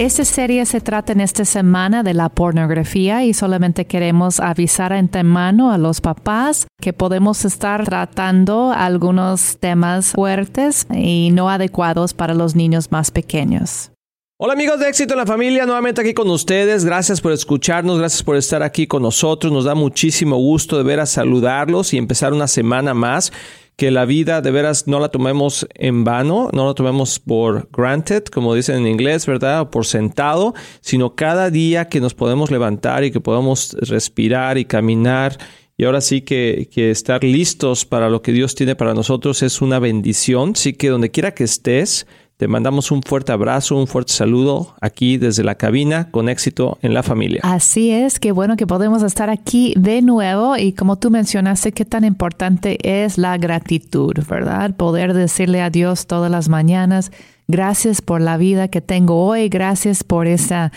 Esta serie se trata en esta semana de la pornografía y solamente queremos avisar antemano a los papás que podemos estar tratando algunos temas fuertes y no adecuados para los niños más pequeños. Hola amigos de éxito en la familia, nuevamente aquí con ustedes. Gracias por escucharnos, gracias por estar aquí con nosotros. Nos da muchísimo gusto de ver a saludarlos y empezar una semana más que la vida de veras no la tomemos en vano, no la tomemos por granted, como dicen en inglés, ¿verdad? O por sentado, sino cada día que nos podemos levantar y que podamos respirar y caminar y ahora sí que, que, estar listos para lo que Dios tiene para nosotros es una bendición. Sí que donde quiera que estés, te mandamos un fuerte abrazo, un fuerte saludo aquí desde la cabina con éxito en la familia. Así es, qué bueno que podemos estar aquí de nuevo y como tú mencionaste, qué tan importante es la gratitud, ¿verdad? Poder decirle a Dios todas las mañanas, gracias por la vida que tengo hoy, gracias por esa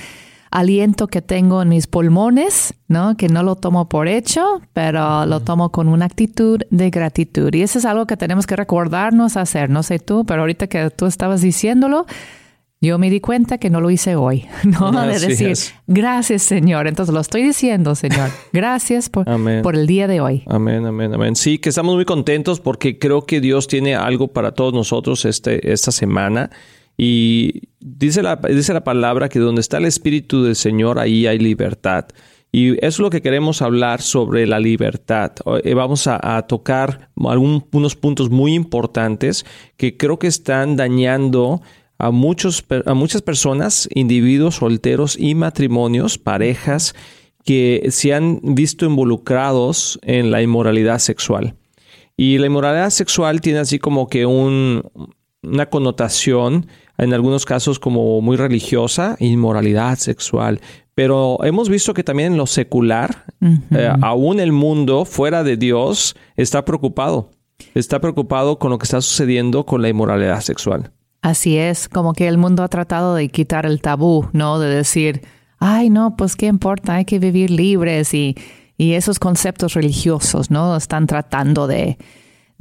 aliento que tengo en mis pulmones, ¿no? Que no lo tomo por hecho, pero lo tomo con una actitud de gratitud. Y eso es algo que tenemos que recordarnos hacer. No sé tú, pero ahorita que tú estabas diciéndolo, yo me di cuenta que no lo hice hoy, ¿no? de decir, gracias Señor. Entonces lo estoy diciendo, Señor. Gracias por, por, el día de hoy. Amén, amén, amén. Sí, que estamos muy contentos porque creo que Dios tiene algo para todos nosotros este, esta semana. Y dice la, dice la palabra que donde está el Espíritu del Señor, ahí hay libertad. Y eso es lo que queremos hablar sobre la libertad. Eh, vamos a, tocar algunos puntos muy importantes que creo que están dañando a, muchos, a muchas personas, individuos solteros y matrimonios, parejas, que se han visto involucrados en la inmoralidad sexual. Y la inmoralidad sexual tiene así como que un, una connotación en algunos casos como muy religiosa, inmoralidad sexual, pero hemos visto que también en lo secular, eh, aún el mundo fuera de Dios está preocupado, está preocupado con lo que está sucediendo con la inmoralidad sexual. Así es, como que el mundo ha tratado de quitar el tabú, ¿no? De decir, ay, no, pues qué importa, hay que vivir libres y, y esos conceptos religiosos, ¿no? Están tratando de,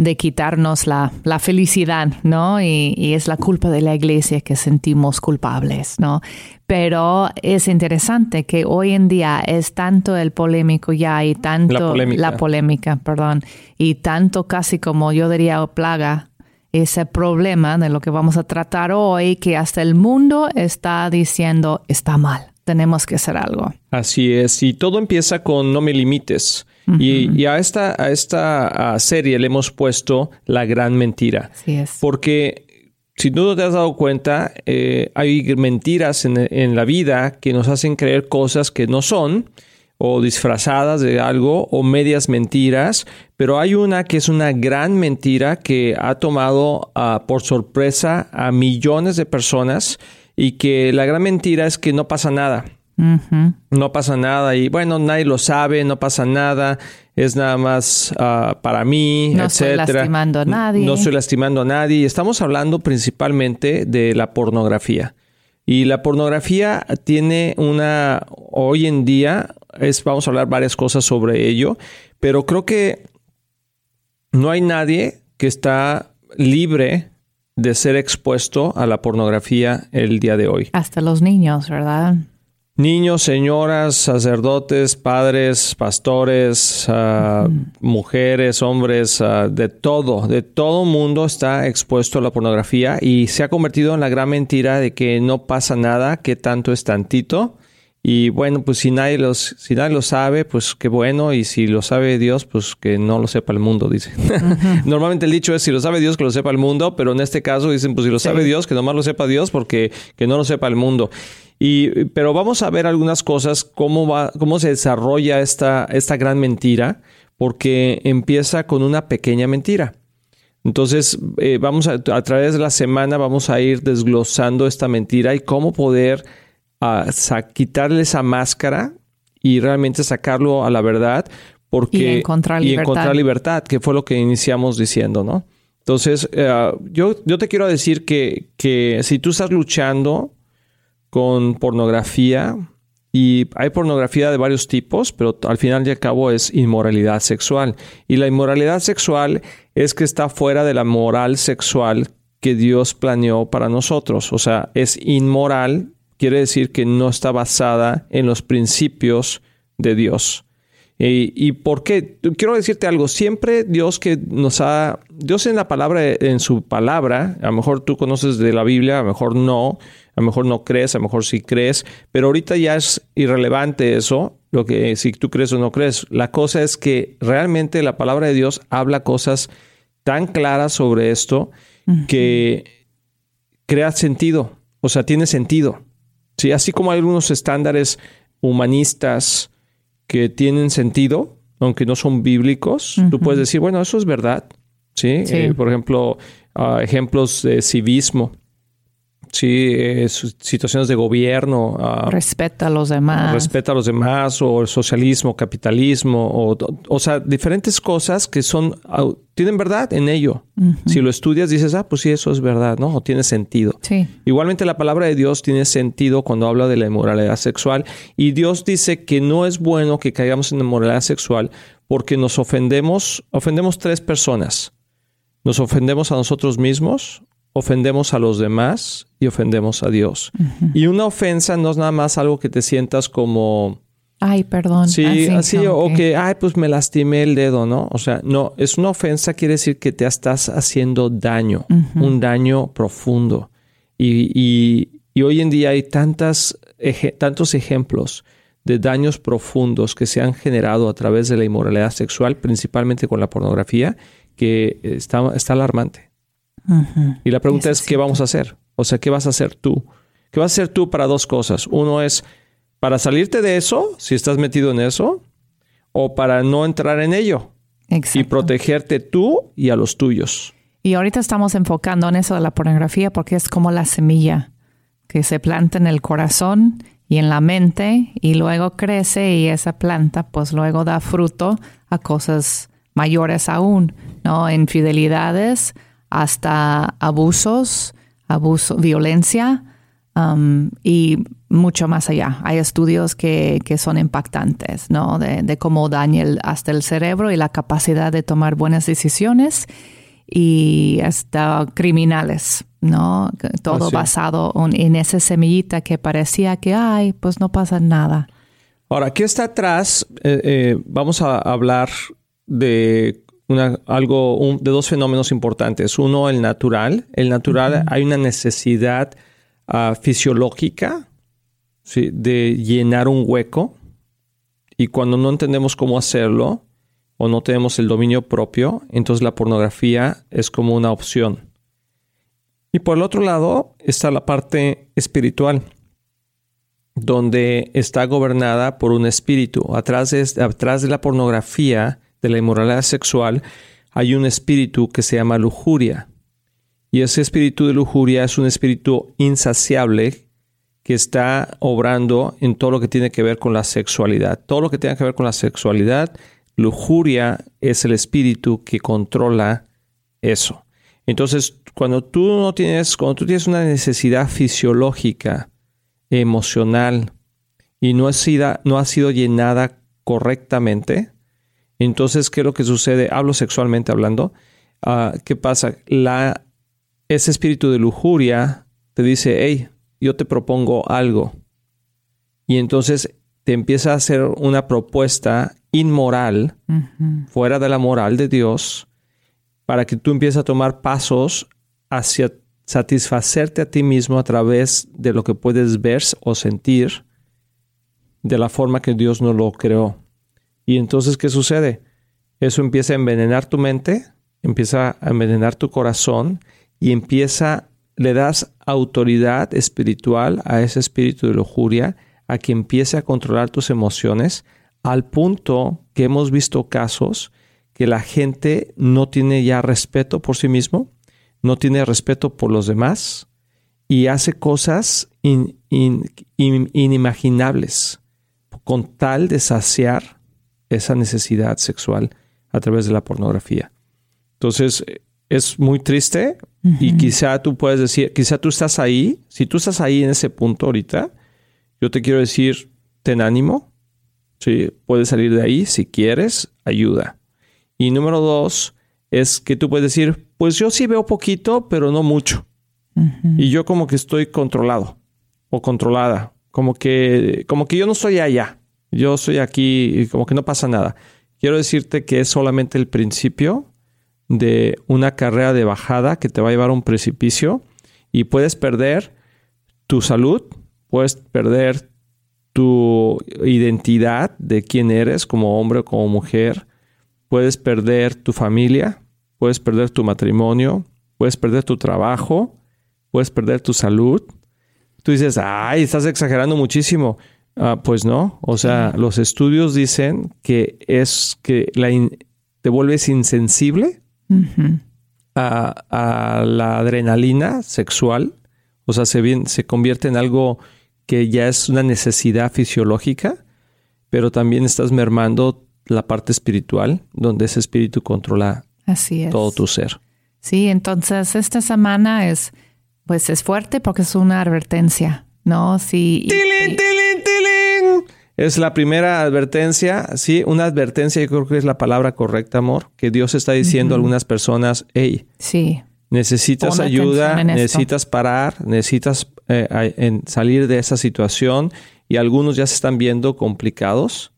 de quitarnos la, la felicidad, ¿no? Y, y, es la culpa de la iglesia que sentimos culpables, ¿no? Pero es interesante que hoy en día es tanto el polémico ya y tanto la polémica, la polémica perdón, y tanto casi como yo diría plaga ese problema de lo que vamos a tratar hoy que hasta el mundo está diciendo está mal, tenemos que hacer algo. Así es, y todo empieza con no me limites y, a esta, a esta serie le hemos puesto la gran mentira. Porque si tú no te has dado cuenta, eh, hay mentiras en, en, la vida que nos hacen creer cosas que no son, o disfrazadas de algo, o medias mentiras, pero hay una que es una gran mentira que ha tomado ah, por sorpresa a millones de personas y que la gran mentira es que no pasa nada. No pasa nada y bueno, nadie lo sabe, no pasa nada, es nada más ah, para mí, no etcétera. No estoy lastimando a nadie. No estoy lastimando a nadie. Estamos hablando principalmente de la pornografía. Y la pornografía tiene una, hoy en día, es, vamos a hablar varias cosas sobre ello, pero creo que no hay nadie que está libre de ser expuesto a la pornografía el día de hoy. Hasta los niños, ¿verdad? Niños, señoras, sacerdotes, padres, pastores, ah, mujeres, hombres, ah, de todo, de todo mundo está expuesto a la pornografía y se ha convertido en la gran mentira de que no pasa nada, que tanto es tantito. Y bueno, pues si nadie, los, si nadie lo sabe, pues qué bueno. Y si lo sabe Dios, pues que no lo sepa el mundo, dice. Normalmente el dicho es si lo sabe Dios, que lo sepa el mundo. Pero en este caso dicen, pues si lo sabe Dios, que nomás lo sepa Dios, porque que no lo sepa el mundo. Y, pero vamos a ver algunas cosas, cómo, va, cómo se desarrolla esta, esta gran mentira, porque empieza con una pequeña mentira. Entonces, eh, vamos a, a, través de la semana, vamos a ir desglosando esta mentira y cómo poder uh, quitarle esa máscara y realmente sacarlo a la verdad. Porque, y encontrar libertad. Y encontrar libertad, que fue lo que iniciamos diciendo, ¿no? Entonces, eh, yo, yo te quiero decir que, que si tú estás luchando con pornografía, y hay pornografía de varios tipos, pero al final y al cabo es inmoralidad sexual. Y la inmoralidad sexual es que está fuera de la moral sexual que Dios planeó para nosotros. O sea, es inmoral, quiere decir que no está basada en los principios de Dios. ¿Y, por qué? Quiero decirte algo. Siempre Dios que nos ha... Dios en la palabra, en su palabra, a lo mejor tú conoces de la Biblia, a lo mejor no, a lo mejor no crees, a lo mejor sí crees, pero ahorita ya es irrelevante eso, lo que si tú crees o no crees. La cosa es que realmente la palabra de Dios habla cosas tan claras sobre esto que crea sentido, o sea, tiene sentido. Sí, así como hay algunos estándares humanistas, que tienen sentido, aunque no son bíblicos, tú puedes decir, bueno, eso es verdad. Sí, eh, por ejemplo, ah, ejemplos de civismo sí, eh, situaciones de gobierno. Uh, respeta a los demás. Respeta a los demás, o el socialismo, capitalismo, o, o sea, diferentes cosas que son, tienen verdad en ello. Si lo estudias, dices, ah, pues sí, eso es verdad, ¿no? O tiene sentido. Sí. Igualmente la palabra de Dios tiene sentido cuando habla de la inmoralidad sexual. Y Dios dice que no es bueno que caigamos en inmoralidad sexual porque nos ofendemos, ofendemos tres personas. Nos ofendemos a nosotros mismos, ofendemos a los demás y ofendemos a Dios. Y una ofensa no es nada más algo que te sientas como... Ay, perdón. Sí, así, o que, ay, pues me lastimé el dedo, ¿no? O sea, no, es una ofensa, quiere decir que te estás haciendo daño, un daño profundo. Y, hoy en día hay tantas, tantos ejemplos de daños profundos que se han generado a través de la inmoralidad sexual, principalmente con la pornografía, que está, está alarmante. Y la pregunta es, ¿qué vamos a hacer? O sea, ¿qué vas a hacer tú? ¿Qué vas a hacer tú para dos cosas? Uno es para salirte de eso, si estás metido en eso, o para no entrar en ello y protegerte tú y a los tuyos. Y ahorita estamos enfocando en eso de la pornografía porque es como la semilla que se planta en el corazón y en la mente y luego crece y esa planta pues luego da fruto a cosas mayores aún, ¿no? Infidelidades, hasta abusos, abuso, violencia um, y mucho más allá. Hay estudios que, son impactantes, ¿no? De, cómo daña hasta el cerebro y la capacidad de tomar buenas decisiones y hasta criminales, ¿no? Todo basado en esa semillita que parecía que, ay, pues no pasa nada. Ahora, aquí está atrás, eh, eh, vamos a hablar de algo de dos fenómenos importantes. Uno, el natural. El natural, hay una necesidad ah, fisiológica de llenar un hueco. Y cuando no entendemos cómo hacerlo o no tenemos el dominio propio, entonces la pornografía es como una opción. Y por el otro lado está la parte espiritual, donde está gobernada por un espíritu. Atrás de, atrás de la pornografía de la inmoralidad sexual, hay un espíritu que se llama lujuria. Y ese espíritu de lujuria es un espíritu insaciable que está obrando en todo lo que tiene que ver con la sexualidad. Todo lo que tiene que ver con la sexualidad, lujuria es el espíritu que controla eso. Entonces, cuando tú no tienes, cuando tú tienes una necesidad fisiológica, emocional, y no ha sido, no ha sido llenada correctamente, entonces, ¿qué es lo que sucede? Hablo sexualmente hablando. Ah, ¿Qué pasa? La, ese espíritu de lujuria te dice, hey, yo te propongo algo. Y entonces te empieza a hacer una propuesta inmoral, fuera de la moral de Dios, para que tú empieces a tomar pasos hacia satisfacerte a ti mismo a través de lo que puedes ver o sentir de la forma que Dios no lo creó. Y entonces, ¿qué sucede? Eso empieza a envenenar tu mente, empieza a envenenar tu corazón y empieza, le das autoridad espiritual a ese espíritu de lujuria, a que empiece a controlar tus emociones, al punto que hemos visto casos que la gente no tiene ya respeto por sí mismo, no tiene respeto por los demás y hace cosas inimaginables con tal de saciar esa necesidad sexual a través de la pornografía. Entonces, es muy triste y quizá tú puedes decir, quizá tú estás ahí, si tú estás ahí en ese punto ahorita, yo te quiero decir, ten ánimo, ¿sí? puedes salir de ahí si quieres, ayuda. Y número dos es que tú puedes decir, pues yo sí veo poquito, pero no mucho. Y yo como que estoy controlado o controlada, como que, como que yo no estoy allá, yo estoy aquí y como que no pasa nada. Quiero decirte que es solamente el principio de una carrera de bajada que te va a llevar a un precipicio y puedes perder tu salud, puedes perder tu identidad de quién eres como hombre o como mujer, puedes perder tu familia, puedes perder tu matrimonio, puedes perder tu trabajo, puedes perder tu salud. Tú dices, ay, estás exagerando muchísimo. Ah, pues no, o sea, los estudios dicen que es que la te vuelves insensible a, la adrenalina sexual, o sea, se, se convierte en algo que ya es una necesidad fisiológica, pero también estás mermando la parte espiritual, donde ese espíritu controla todo tu ser. Sí, entonces esta semana es, pues es fuerte porque es una advertencia, ¿no? Sí. Es la primera advertencia, sí, una advertencia, yo creo que es la palabra correcta, amor, que Dios está diciendo a algunas personas, hey, sí. necesitas ayuda, necesitas parar, necesitas eh, salir de esa situación y algunos ya se están viendo complicados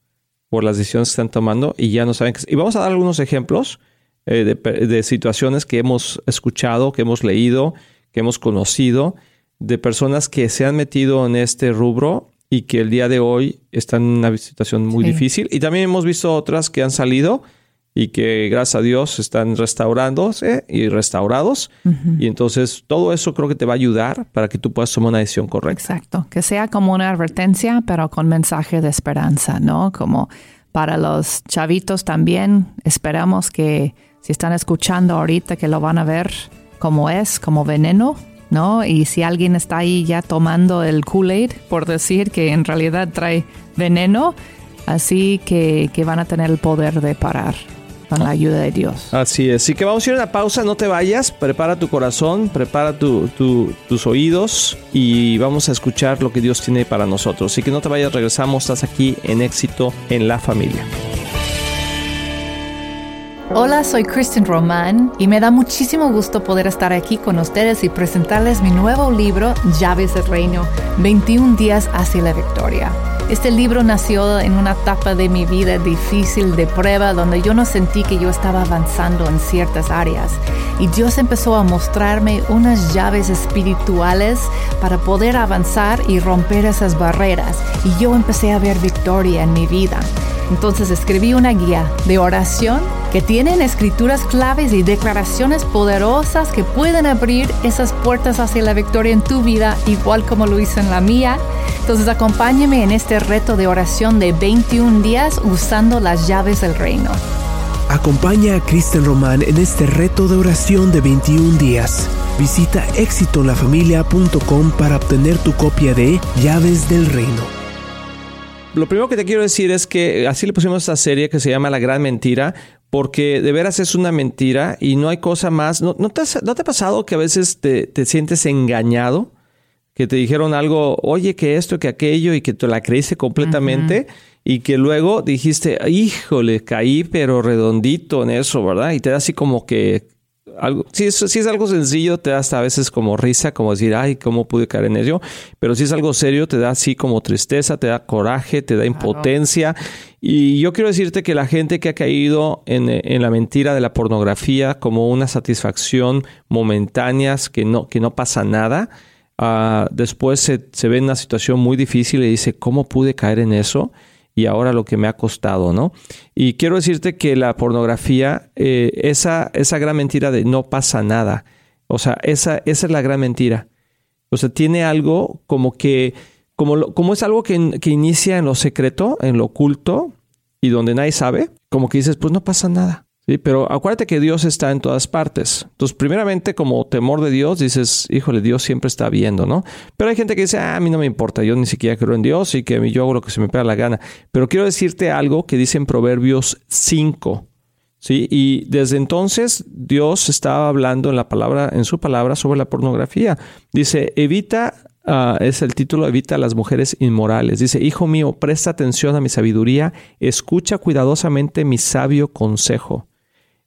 por las decisiones que están tomando y ya no saben qué. Y vamos a dar algunos ejemplos eh, de, de situaciones que hemos escuchado, que hemos leído, que hemos conocido, de personas que se han metido en este rubro y que el día de hoy están en una situación muy difícil. Y también hemos visto otras que han salido y que gracias a Dios están restaurándose y restaurados. Y entonces todo eso creo que te va a ayudar para que tú puedas tomar una decisión correcta. Exacto, que sea como una advertencia, pero con mensaje de esperanza, ¿no? Como para los chavitos también, esperamos que si están escuchando ahorita que lo van a ver como es, como veneno, ¿no? Y si alguien está ahí ya tomando el Kool-Aid, por decir que en realidad trae veneno, así que, van a tener el poder de parar con la ayuda de Dios. Así es. Así que vamos a ir a una pausa, no te vayas, prepara tu corazón, prepara tus oídos y vamos a escuchar lo que Dios tiene para nosotros. Así que no te vayas, regresamos, estás aquí en éxito en la familia. Hola, soy Kristen Román y me da muchísimo gusto poder estar aquí con ustedes y presentarles mi nuevo libro, Llaves del Reino, 21 días hacia la victoria. Este libro nació en una etapa de mi vida difícil de prueba donde yo no sentí que yo estaba avanzando en ciertas áreas y Dios empezó a mostrarme unas llaves espirituales para poder avanzar y romper esas barreras y yo empecé a ver victoria en mi vida. Entonces escribí una guía de oración que tienen escrituras claves y declaraciones poderosas que pueden abrir esas puertas hacia la victoria en tu vida, igual como lo hice en la mía. Entonces acompáñeme en este reto de oración de 21 días usando las llaves del reino. Acompaña a Kristen Román en este reto de oración de 21 días. Visita éxitonlafamilia.com para obtener tu copia de Llaves del Reino lo primero que te quiero decir es que así le pusimos esta serie que se llama La Gran Mentira, porque de veras es una mentira y no hay cosa más. ¿No, te, ha pasado que a veces te, sientes engañado? Que te dijeron algo, oye, que esto, que aquello, y que te la creíste completamente, y que luego dijiste, híjole, caí, pero redondito en eso, ¿verdad? Y te da así como que algo, si es, si es algo sencillo, te da hasta a veces como risa, como decir, ay, ¿cómo pude caer en ello? Pero si es algo serio, te da así como tristeza, te da coraje, te da impotencia. Y yo quiero decirte que la gente que ha caído en, en la mentira de la pornografía como una satisfacción momentánea, que no, que no pasa nada, uh, después se, se ve en una situación muy difícil y dice, ¿cómo pude caer en eso? Y ahora lo que me ha costado, ¿no? Y quiero decirte que la pornografía, eh, esa, esa gran mentira de no pasa nada, o sea, esa, esa es la gran mentira. O sea, tiene algo como que, como, como es algo que, que inicia en lo secreto, en lo oculto y donde nadie sabe, como que dices, pues no pasa nada. Sí, pero acuérdate que Dios está en todas partes. Entonces, primeramente, como temor de Dios, dices, híjole, Dios siempre está viendo, ¿no? Pero hay gente que dice, ah, a mí no me importa, yo ni siquiera creo en Dios y que yo hago lo que se me pega la gana. Pero quiero decirte algo que dice en Proverbios 5. Sí, y desde entonces Dios estaba hablando en la palabra, en su palabra sobre la pornografía. Dice, evita, ah, es el título, evita a las mujeres inmorales. Dice, hijo mío, presta atención a mi sabiduría, escucha cuidadosamente mi sabio consejo.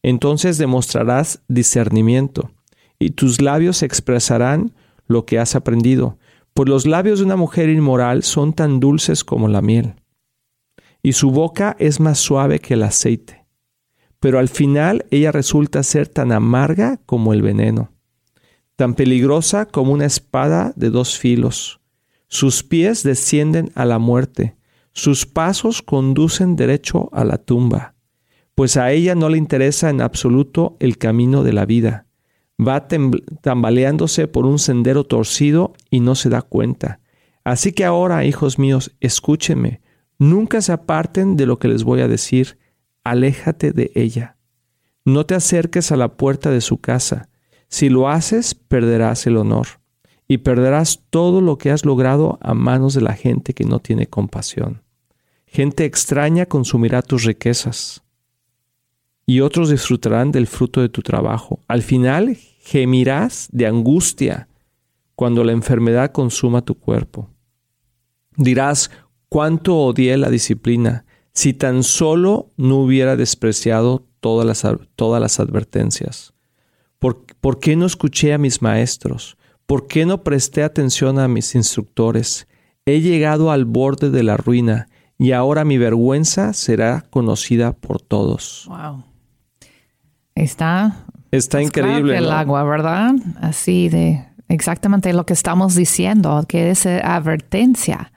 Entonces demostrarás discernimiento, y tus labios expresarán lo que has aprendido, pues los labios de una mujer inmoral son tan dulces como la miel, y su boca es más suave que el aceite pero al final ella resulta ser tan amarga como el veneno, tan peligrosa como una espada de dos filos. Sus pies descienden a la muerte, sus pasos conducen derecho a la tumba, pues a ella no le interesa en absoluto el camino de la vida. Va tambaleándose por un sendero torcido y no se da cuenta. Así que ahora, hijos míos, escúchenme, nunca se aparten de lo que les voy a decir, aléjate de ella. No te acerques a la puerta de su casa. Si lo haces, perderás el honor y perderás todo lo que has logrado a manos de la gente que no tiene compasión. Gente extraña consumirá tus riquezas y otros disfrutarán del fruto de tu trabajo. Al final gemirás de angustia cuando la enfermedad consuma tu cuerpo. Dirás, cuánto odié la disciplina si tan solo no hubiera despreciado todas las, todas las advertencias. ¿Por, ¿Por qué no escuché a mis maestros? ¿Por qué no presté atención a mis instructores? He llegado al borde de la ruina y ahora mi vergüenza será conocida por todos. Wow. Está. Está increíble. el agua, ¿verdad? Así de exactamente lo que estamos diciendo, que es advertencia.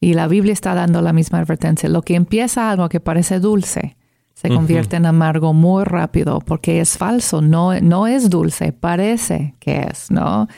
Y la Biblia está dando la misma advertencia. Lo que empieza algo que parece dulce se convierte en amargo muy rápido porque es falso, no, no es dulce, parece que es, ¿no?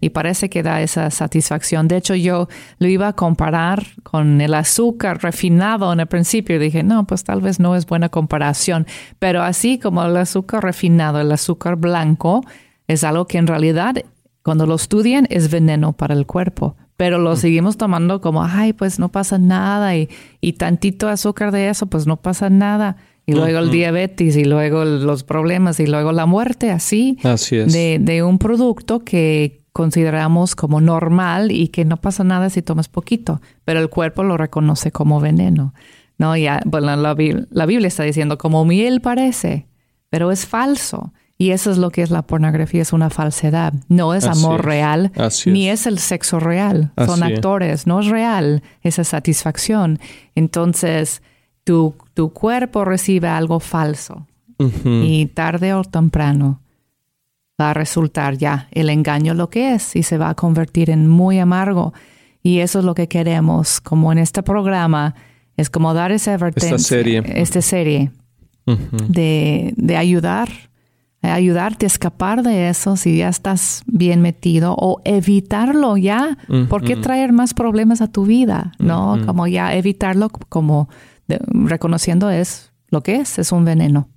Y parece que da esa satisfacción. De hecho, yo lo iba a comparar con el azúcar refinado en el principio. Dije, no, pues tal vez no es buena comparación. Pero así como el azúcar refinado, el azúcar blanco, es algo que en realidad, cuando lo estudian, es veneno para el cuerpo pero lo seguimos tomando como, ay, pues no pasa nada y, y tantito azúcar de eso, pues no pasa nada. Y luego el diabetes y luego los problemas y luego la muerte, así, así es. De, de un producto que consideramos como normal y que no pasa nada si tomas poquito, pero el cuerpo lo reconoce como veneno. No, ya, bueno, la, la Biblia está diciendo como miel parece, pero es falso. Y eso es lo que es la pornografía, es una falsedad. No es amor real, ni es. el sexo real. Son actores, no es real esa satisfacción. Entonces, tu, tu cuerpo recibe algo falso. Y tarde o temprano va a resultar ya el engaño lo que es y se va a convertir en muy amargo. Y eso es lo que queremos, como en este programa, es como dar esa advertencia, esta serie, esta serie de, de ayudar ayudarte a escapar de eso si ya estás bien metido o evitarlo ya. ¿Por qué traer más problemas a tu vida? ¿No? Como ya evitarlo como reconociendo es lo que es, es un veneno.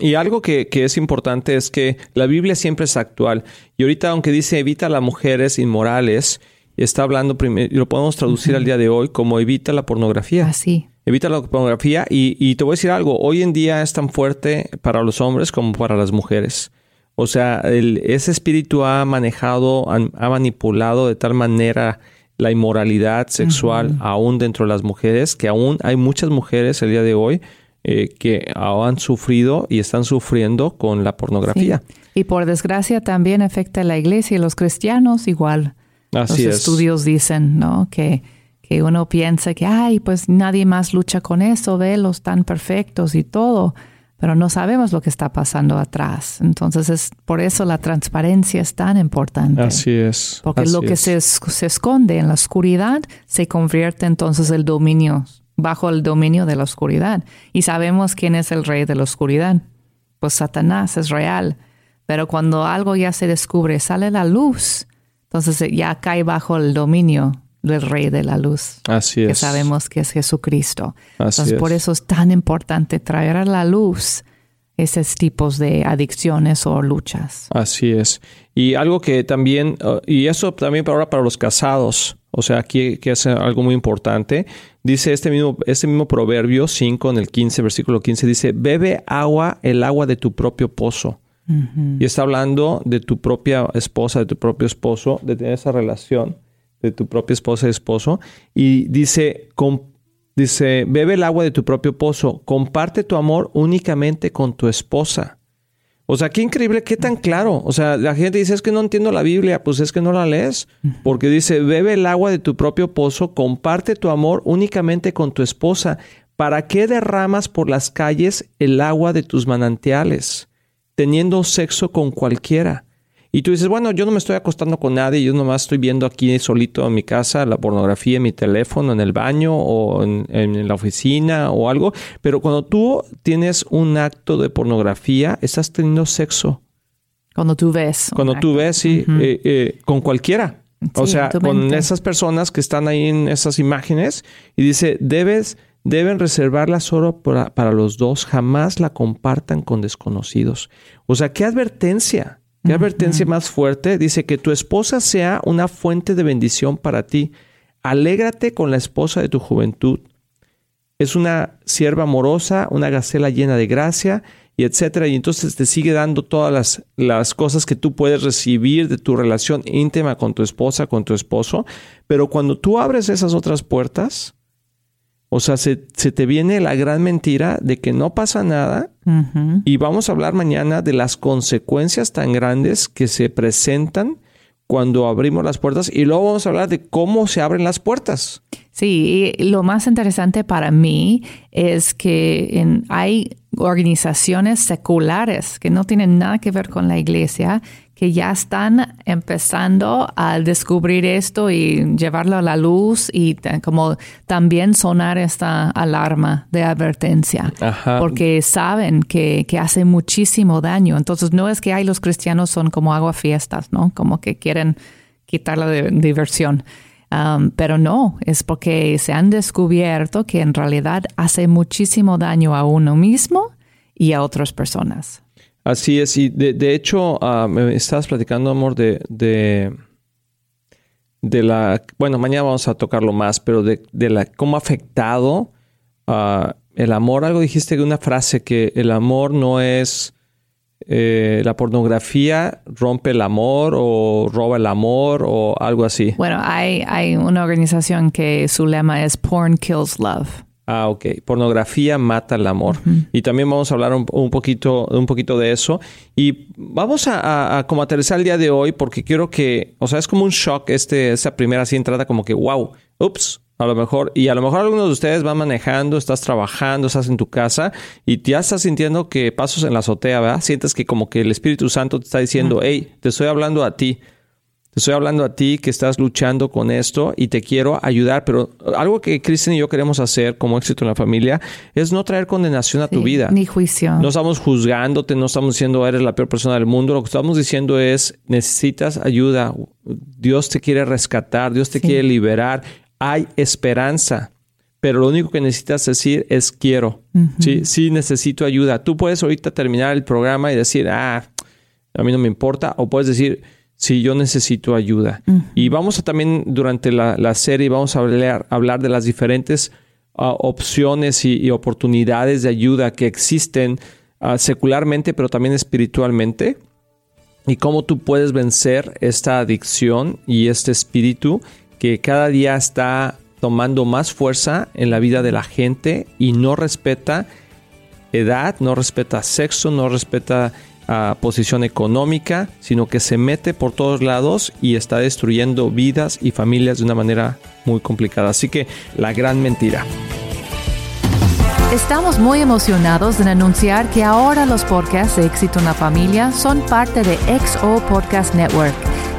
Y algo que, que, es importante es que la Biblia siempre es actual. Y ahorita, aunque dice evita a las mujeres inmorales, está hablando, y lo podemos traducir al día de hoy como evita la pornografía. Así. Evita la pornografía y, te voy a decir algo, hoy en día es tan fuerte para los hombres como para las mujeres. O sea, ese espíritu ha manejado, ha, manipulado de tal manera la inmoralidad sexual aún dentro de las mujeres, que aún hay muchas mujeres el día de hoy eh, que han sufrido y están sufriendo con la pornografía. Y por desgracia también afecta a la iglesia y los cristianos igual. Así los estudios dicen, ¿no? Que que uno piensa que, ay, pues nadie más lucha con eso, ve los tan perfectos y todo, pero no sabemos lo que está pasando atrás. Entonces, es por eso la transparencia es tan importante. Así es. Porque lo que se, se, esconde en la oscuridad se convierte entonces el dominio, bajo el dominio de la oscuridad. Y sabemos quién es el rey de la oscuridad. Pues Satanás es real. Pero cuando algo ya se descubre, sale la luz, entonces ya cae bajo el dominio del Rey de la Luz. Así es. Que sabemos que es Jesucristo. Entonces, por eso es tan importante traer a la luz esos tipos de adicciones o luchas. Así es. Y algo que también, uh, y eso también para ahora para los casados, o sea, aquí que es algo muy importante, dice este mismo, este mismo proverbio 5 en el 15, versículo 15, dice, bebe agua, el agua de tu propio pozo. Y está hablando de tu propia esposa, de tu propio esposo, de tener esa relación de tu propia esposa y esposo. Y dice, dice, bebe el agua de tu propio pozo, comparte tu amor únicamente con tu esposa. O sea, qué increíble, qué tan claro. O sea, la gente dice, es que no entiendo la Biblia, pues es que no la lees. Porque dice, bebe el agua de tu propio pozo, comparte tu amor únicamente con tu esposa. ¿Para qué derramas por las calles el agua de tus manantiales? teniendo sexo con cualquiera. Y tú dices, bueno, yo no me estoy acostando con nadie, yo nomás estoy viendo aquí solito en mi casa la pornografía en mi teléfono, en el baño o en, la oficina o algo. Pero cuando tú tienes un acto de pornografía, estás teniendo sexo. Cuando tú ves. Cuando tú ves, sí, eh, eh, con cualquiera. o sea, con esas personas que están ahí en esas imágenes y dice, debes deben reservarla solo para, los dos, jamás la compartan con desconocidos. O sea, ¿qué advertencia? ¿Qué advertencia más fuerte? Dice que tu esposa sea una fuente de bendición para ti. Alégrate con la esposa de tu juventud. Es una sierva amorosa, una gacela llena de gracia, y etcétera. Y entonces te sigue dando todas las, las cosas que tú puedes recibir de tu relación íntima con tu esposa, con tu esposo. Pero cuando tú abres esas otras puertas, o sea, se, te viene la gran mentira de que no pasa nada y vamos a hablar mañana de las consecuencias tan grandes que se presentan cuando abrimos las puertas y luego vamos a hablar de cómo se abren las puertas. Sí, y lo más interesante para mí es que hay organizaciones seculares que no tienen nada que ver con la iglesia que ya están empezando a descubrir esto y llevarlo a la luz y como también sonar esta alarma de advertencia, porque saben que, que, hace muchísimo daño. Entonces no es que hay los cristianos son como agua fiestas, ¿no? Como que quieren quitar la diversión. Um, pero no, es porque se han descubierto que en realidad hace muchísimo daño a uno mismo y a otras personas. Así es, y de, hecho, ah, me estabas platicando, amor, de, de, de, la. Bueno, mañana vamos a tocarlo más, pero de, de la cómo ha afectado uh, el amor. Algo dijiste de una frase que el amor no es. Eh, la pornografía rompe el amor o roba el amor o algo así. Bueno, hay, hay una organización que su lema es Porn Kills Love. Ah, ok. Pornografía mata el amor. Y también vamos a hablar un, poquito, un poquito de eso. Y vamos a, a, como aterrizar el día de hoy porque quiero que, o sea, es como un shock este, esa primera así entrada como que, wow, ups, a lo mejor, y a lo mejor algunos de ustedes van manejando, estás trabajando, estás en tu casa y ya estás sintiendo que pasos en la azotea, ¿verdad? Sientes que como que el Espíritu Santo te está diciendo, hey, te estoy hablando a ti. Te estoy hablando a ti que estás luchando con esto y te quiero ayudar, pero algo que Kristen y yo queremos hacer como éxito en la familia es no traer condenación a tu vida. Ni juicio. No estamos juzgándote, no estamos diciendo eres la peor persona del mundo. Lo que estamos diciendo es necesitas ayuda. Dios te quiere rescatar, Dios te quiere liberar. Hay esperanza pero lo único que necesitas decir es quiero. ¿sí? sí, necesito ayuda. Tú puedes ahorita terminar el programa y decir, ah, a mí no me importa, o puedes decir, si yo necesito ayuda. Y vamos a también durante la, serie, vamos a hablar, hablar, de las diferentes ah, opciones y, oportunidades de ayuda que existen ah, secularmente, pero también espiritualmente. Y cómo tú puedes vencer esta adicción y este espíritu que cada día está tomando más fuerza en la vida de la gente y no respeta edad, no respeta sexo, no respeta posición económica, sino que se mete por todos lados y está destruyendo vidas y familias de una manera muy complicada. Así que la gran mentira. Estamos muy emocionados en anunciar que ahora los podcasts de Éxito en la Familia son parte de XO Podcast Network